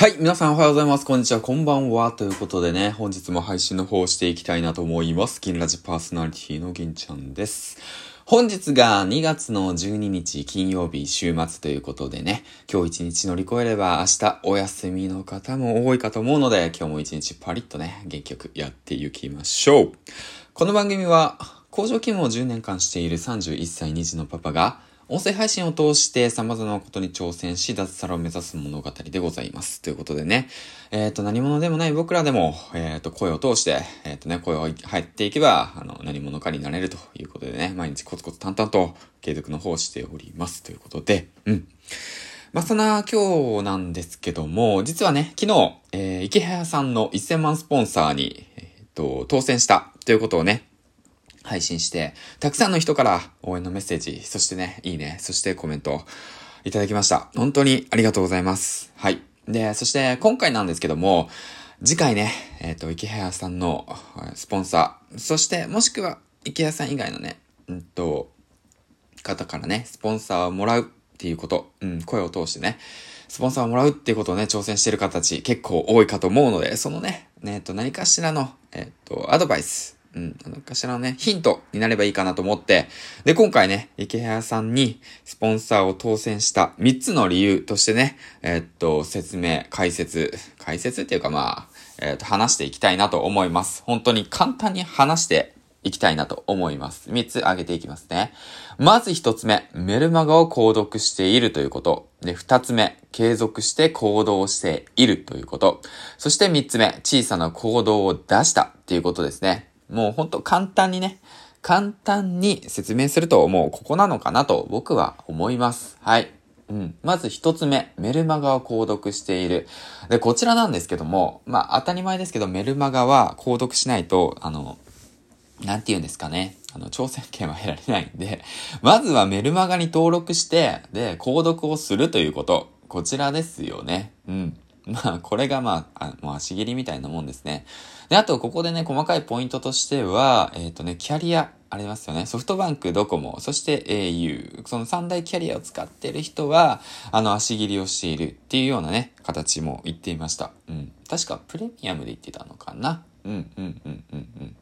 はい、皆さんおはようございます。こんにちは、こんばんは。ということでね、本日も配信の方をしていきたいなと思います。銀ラジパーソナリティの銀ちゃんです。本日が2月の12日金曜日週末ということでね、今日一日乗り越えれば明日お休みの方も多いかと思うので、今日も一日パリッとね、元気よくやっていきましょう。この番組は、工場勤務を10年間している31歳2児のパパが、音声配信を通して様々なことに挑戦し、脱サラを目指す物語でございます。ということでね、えっ、と、何者でもない僕らでも、えっ、と、声を通して、えっ、とね、声を入っていけば、あの、何者かになれるということでね、毎日コツコツ淡々と継続の方をしております。ということで、うん。まあ、そんな今日なんですけども、実はね、昨日、えー、池早さんの1000万スポンサーに、えっ、と、当選したということをね、配信して、たくさんの人から応援のメッセージ、そしてね、いいね、そしてコメントいただきました。本当にありがとうございます。はい。で、そして今回なんですけども、次回ね、えっ、と、池早さんのスポンサー、そしてもしくは池早さん以外のね、うんと、方からね、スポンサーをもらうっていうこと、うん、声を通してね、スポンサーをもらうっていうことをね、挑戦してる方たち結構多いかと思うので、そのね、ねえっと、何かしらの、えっと、アドバイス、うん、何かしらのね、ヒントになればいいかなと思って、で、今回ね、池谷さんにスポンサーを当選した3つの理由としてね、えっと、説明、解説、解説っていうかまあ、えっと、話していきたいなと思います。本当に簡単に話していきたいなと思います。3つ挙げていきますね。まず1つ目、メルマガを購読しているということ。で、2つ目、継続して行動しているということ。そして3つ目、小さな行動を出したっていうことですね。もうほんと簡単にね、簡単に説明するともうここなのかなと僕は思います。はい。うん。まず一つ目、メルマガを購読している。で、こちらなんですけども、まあ当たり前ですけど、メルマガは購読しないと、あの、なんて言うんですかね。あの、挑戦権は得られないんで、まずはメルマガに登録して、で、購読をするということ。こちらですよね。うん。まあ、これがまあ、あもう足切りみたいなもんですね。で、あと、ここでね、細かいポイントとしては、えっ、とね、キャリア、ありますよね。ソフトバンク、ドコモ、そして au。その三大キャリアを使ってる人は、あの、足切りをしているっていうようなね、形も言っていました。うん。確か、プレミアムで言ってたのかな。うん、うん、うん、うん、うん。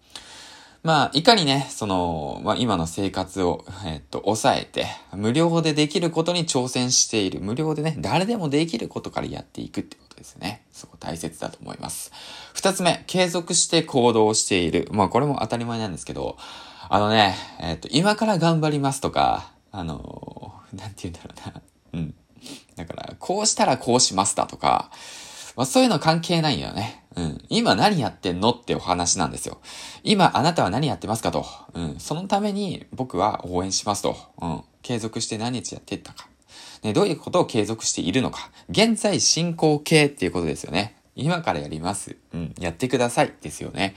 まあ、いかにね、その、まあ今の生活を、えっと、抑えて、無料でできることに挑戦している。無料でね、誰でもできることからやっていくってですね。そこ大切だと思います。二つ目、継続して行動している。まあこれも当たり前なんですけど、あのね、えっと、今から頑張りますとか、あの、なんて言うんだろうな。うん。だから、こうしたらこうしますだとか、まあそういうの関係ないよね。うん。今何やってんのってお話なんですよ。今あなたは何やってますかと。うん。そのために僕は応援しますと。うん。継続して何日やってったか。ね、どういうことを継続しているのか。現在進行形っていうことですよね。今からやります。うん。やってください。ですよね。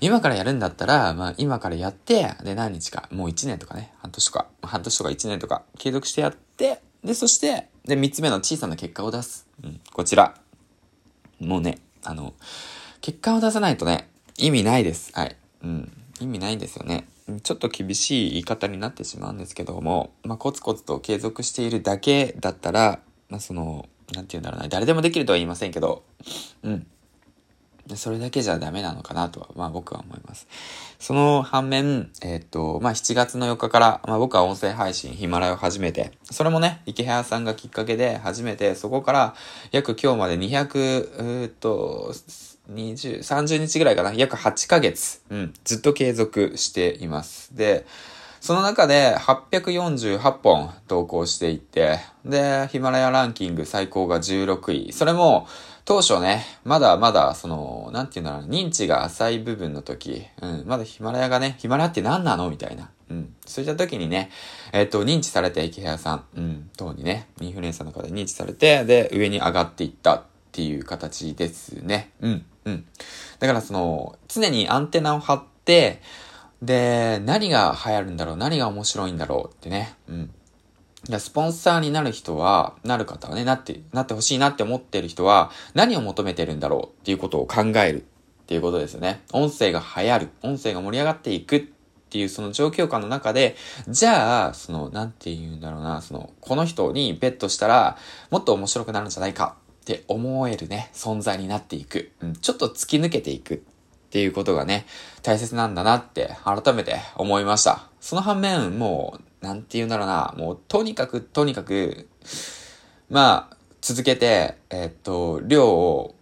今からやるんだったら、まあ今からやって、で何日か、もう1年とかね、半年とか、半年とか1年とか継続してやって、で、そして、で、3つ目の小さな結果を出す。うん。こちら。もうね、あの、結果を出さないとね、意味ないです。はい。うん。意味ないんですよね。ちょっと厳しい言い方になってしまうんですけども、まあ、コツコツと継続しているだけだったら、まあ、その、なんて言うんだろうな、誰でもできるとは言いませんけど、うん。それだけじゃダメなのかなとは、まあ僕は思います。その反面、えっ、と、まあ7月の4日から、まあ僕は音声配信、ヒマラヤを始めて、それもね、池早さんがきっかけで始めて、そこから約今日まで200、えっと、20、30日ぐらいかな、約8ヶ月、うん、ずっと継続しています。で、その中で848本投稿していって、で、ヒマラヤランキング最高が16位。それも、当初ね、まだまだ、その、なんていうんだろう、認知が浅い部分の時、うん、まだヒマラヤがね、ヒマラヤって何なの？みたいな。うん。そういった時にね、えっ、と、認知されて、池谷さん、うん、等にね、インフルエンサーの方で認知されて、で、上に上がっていったっていう形ですね。うん、うん。だからその、常にアンテナを張って、で、何が流行るんだろう何が面白いんだろうってね。うん。でスポンサーになる人は、なる方はね、なって、なってほしいなって思ってる人は、何を求めてるんだろうっていうことを考えるっていうことですよね。音声が流行る。音声が盛り上がっていくっていうその状況下の中で、じゃあ、その、なんて言うんだろうな、その、この人にベットしたら、もっと面白くなるんじゃないかって思えるね、存在になっていく。うん、ちょっと突き抜けていくっていうことがね、大切なんだなって改めて思いました。その反面、もう、なんて言うんだろうな、もうとにかくとにかく、まあ、続けて、え、っと、量を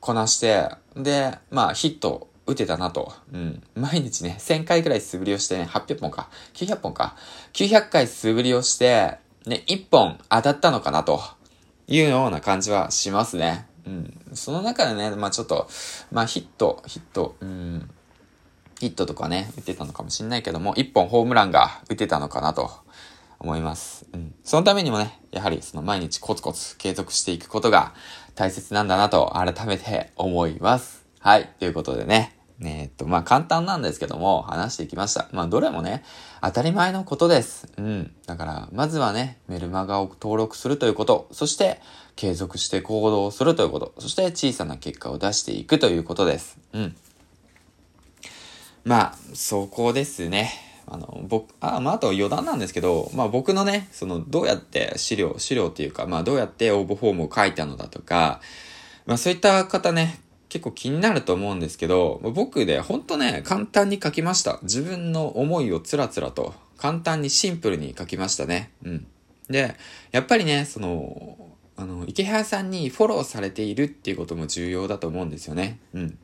こなして、で、まあ、ヒット打てたなと。うん。毎日ね、1000回くらい素振りをしてね、800本か。900本か。900回素振りをして、ね、1本当たったのかなというような感じはしますね。うん。その中でね、まあちょっと、まあヒット、ヒット、うん。ヒットとかね、打てたのかもしんないけども、1本ホームランが打てたのかなと思います。うん。そのためにもね、やはりその毎日コツコツ継続していくことが大切なんだなと改めて思います。はい。ということでね、えー、っと、まあ、簡単なんですけども、話していきました。まあ、どれもね、当たり前のことです。うん。だから、まずはね、メルマガを登録するということ、そして、継続して行動するということ、そして小さな結果を出していくということです。うん。まあ、そこですね。あの、僕、あ、まあ、あと余談なんですけど、まあ僕のね、その、どうやって資料、資料っていうか、まあどうやって応募フォームを書いたのだとか、まあそういった方ね、結構気になると思うんですけど、僕でほんとね、簡単に書きました。自分の思いをつらつらと、簡単にシンプルに書きましたね。うん。で、やっぱりね、その、あの、池原さんにフォローされているっていうことも重要だと思うんですよね。うん。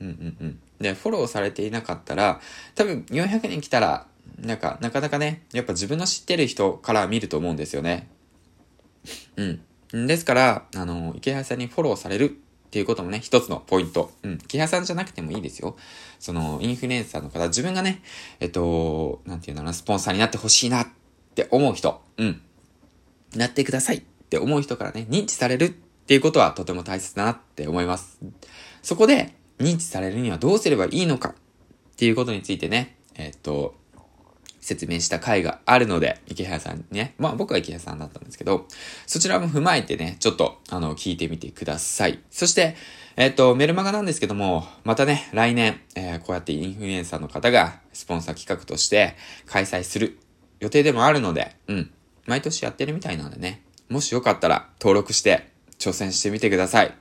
うんうんうん。で、フォローされていなかったら、多分400人来たら、なんか、なかなかね、やっぱ自分の知ってる人から見ると思うんですよね。うん。ですから、あの、池原さんにフォローされるていうこともね、一つのポイント。うん。木屋さんじゃなくてもいいですよ。その、インフルエンサーの方、自分がね、えっと、なんていうのかな、スポンサーになってほしいなって思う人。うん。なってくださいって思う人からね、認知されるっていうことはとても大切だなって思います。そこで、認知されるにはどうすればいいのかっていうことについてね、えっと、説明した回があるので、池原さんね、まあ僕は池原さんだったんですけど、そちらも踏まえてね、ちょっと、あの、聞いてみてください。そして、えっ、ー、と、メルマガなんですけども、またね、来年、えー、こうやってインフルエンサーの方が、スポンサー企画として開催する予定でもあるので、うん、毎年やってるみたいなのでね、もしよかったら登録して挑戦してみてください。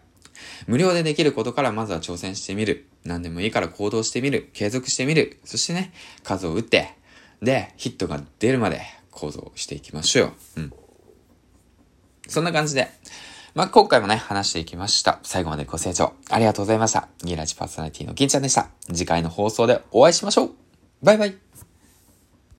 無料でできることからまずは挑戦してみる。何でもいいから行動してみる。継続してみる。そしてね、数を打って、で、ヒットが出るまで構造していきましょう。うん。そんな感じで、まあ、今回もね、話していきました。最後までご清聴ありがとうございました。ギラジパーソナリティの銀ちゃんでした。次回の放送でお会いしましょうバイバイ